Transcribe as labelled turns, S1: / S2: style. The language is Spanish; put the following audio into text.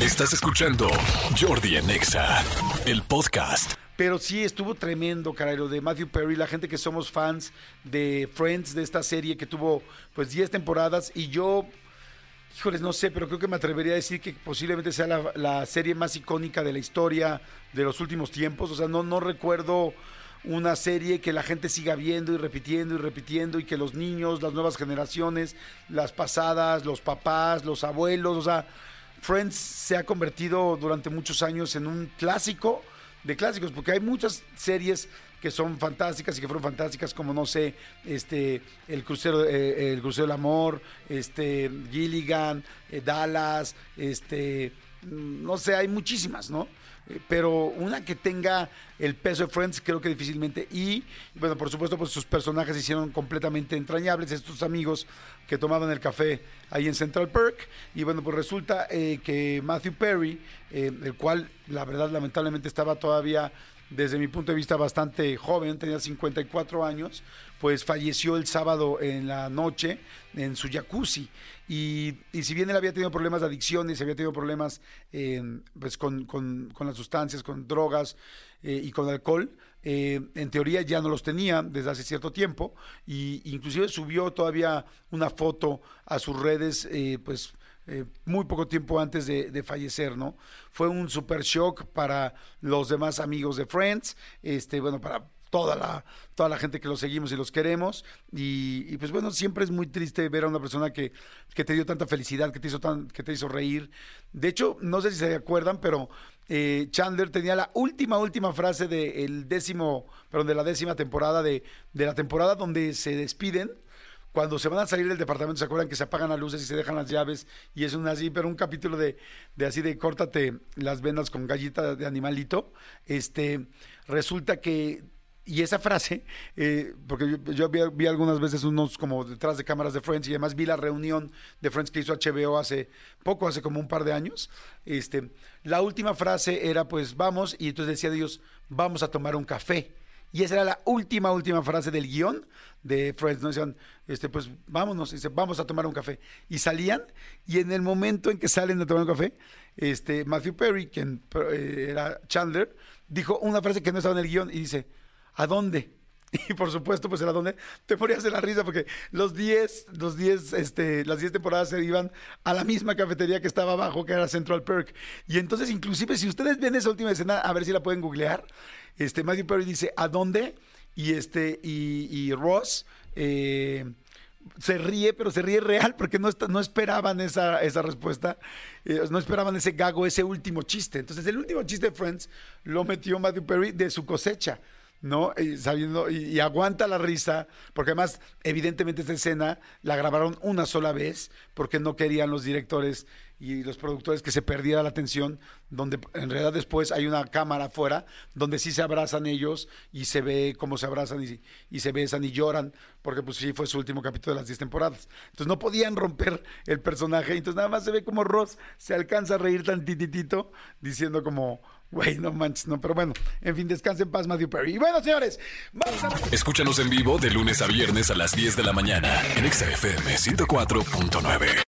S1: Estás escuchando Jordi en Exa, el podcast.
S2: Pero sí estuvo tremendo, caray, lo de Matthew Perry, la gente que somos fans de Friends, de esta serie que tuvo pues 10 temporadas y yo, híjoles, no sé, pero creo que me atrevería a decir que posiblemente sea la, la serie más icónica de la historia de los últimos tiempos. O sea, no, no recuerdo una serie que la gente siga viendo y repitiendo y repitiendo y que los niños, las nuevas generaciones, las pasadas, los papás, los abuelos, o sea, Friends se ha convertido durante muchos años en un clásico de clásicos, porque hay muchas series que son fantásticas y que fueron fantásticas, como no sé, este, el crucero, eh, el crucero del amor, este, Gilligan, eh, Dallas, este, no sé, hay muchísimas, ¿no? Eh, Pero una que tenga el peso de Friends, creo que difícilmente. Y, bueno, por supuesto, pues sus personajes se hicieron completamente entrañables. Estos amigos que tomaban el café ahí en Central Perk. Y bueno, pues resulta eh, que Matthew Perry, eh, el cual, la verdad, lamentablemente estaba todavía desde mi punto de vista bastante joven, tenía 54 años, pues falleció el sábado en la noche en su jacuzzi. Y, y si bien él había tenido problemas de adicciones, había tenido problemas eh, pues con, con- con las sustancias, con drogas eh, y con alcohol, eh, en teoría ya no los tenía desde hace cierto tiempo. Y inclusive subió todavía una foto a sus redes, eh, pues eh, muy poco tiempo antes de, de fallecer, ¿no? Fue un super shock para los demás amigos de Friends, este, bueno, para toda la, toda la gente que los seguimos y los queremos. Y, y, pues bueno, siempre es muy triste ver a una persona que, que te dio tanta felicidad, que te hizo que te hizo reír. De hecho, no sé si se acuerdan, pero eh, Chandler tenía la última, última frase del décimo, perdón, de la décima temporada de, de la temporada donde se despiden cuando se van a salir del departamento, ¿se acuerdan que se apagan las luces y se dejan las llaves? Y es un así, pero un capítulo de, de así de córtate las venas con gallita de animalito. Este, resulta que, y esa frase, eh, porque yo, vi algunas veces unos como detrás de cámaras de Friends y además vi la reunión de Friends que hizo HBO hace poco, hace como un par de años. Este, la última frase era pues vamos, y entonces decía Dios, vamos a tomar un café. Y esa era la última, última frase del guion de Friends. ¿no? Decían, este, pues vámonos, dice, vamos a tomar un café. Y salían, y en el momento en que salen a tomar un café, este, Matthew Perry, quien eh, era Chandler, dijo una frase que no estaba en el guion y dice, ¿a dónde? Y por supuesto, pues era donde te ponías de la risa porque los 10, los 10, este, las 10 temporadas se iban a la misma cafetería que estaba abajo, que era Central Perk. Y entonces, inclusive, si ustedes ven esa última escena, a ver si la pueden googlear, este, Matthew Perry dice, ¿a dónde? Y este, y, Ross, eh, se ríe, pero se ríe real porque no, está- no esperaban esa, esa respuesta, eh, no esperaban ese gago, ese último chiste. Entonces, el último chiste de Friends lo metió Matthew Perry de su cosecha. ¿no? Y sabiendo, y aguanta la risa, porque además, evidentemente, esta escena la grabaron una sola vez, porque no querían los directores y los productores que se perdiera la atención, donde en realidad después hay una cámara afuera, donde sí se abrazan ellos y se ve cómo se abrazan y, se besan y lloran, porque pues sí fue su último capítulo de las 10 temporadas. Entonces no podían romper el personaje, entonces nada más se ve como Ross se alcanza a reír tantititito, diciendo como, güey, no manches, no, pero bueno, en fin, descansen en paz, Matthew Perry. Y bueno, señores, vamos a...
S1: Escúchanos en vivo de lunes a viernes a las 10 de la mañana en Exa FM 104.9.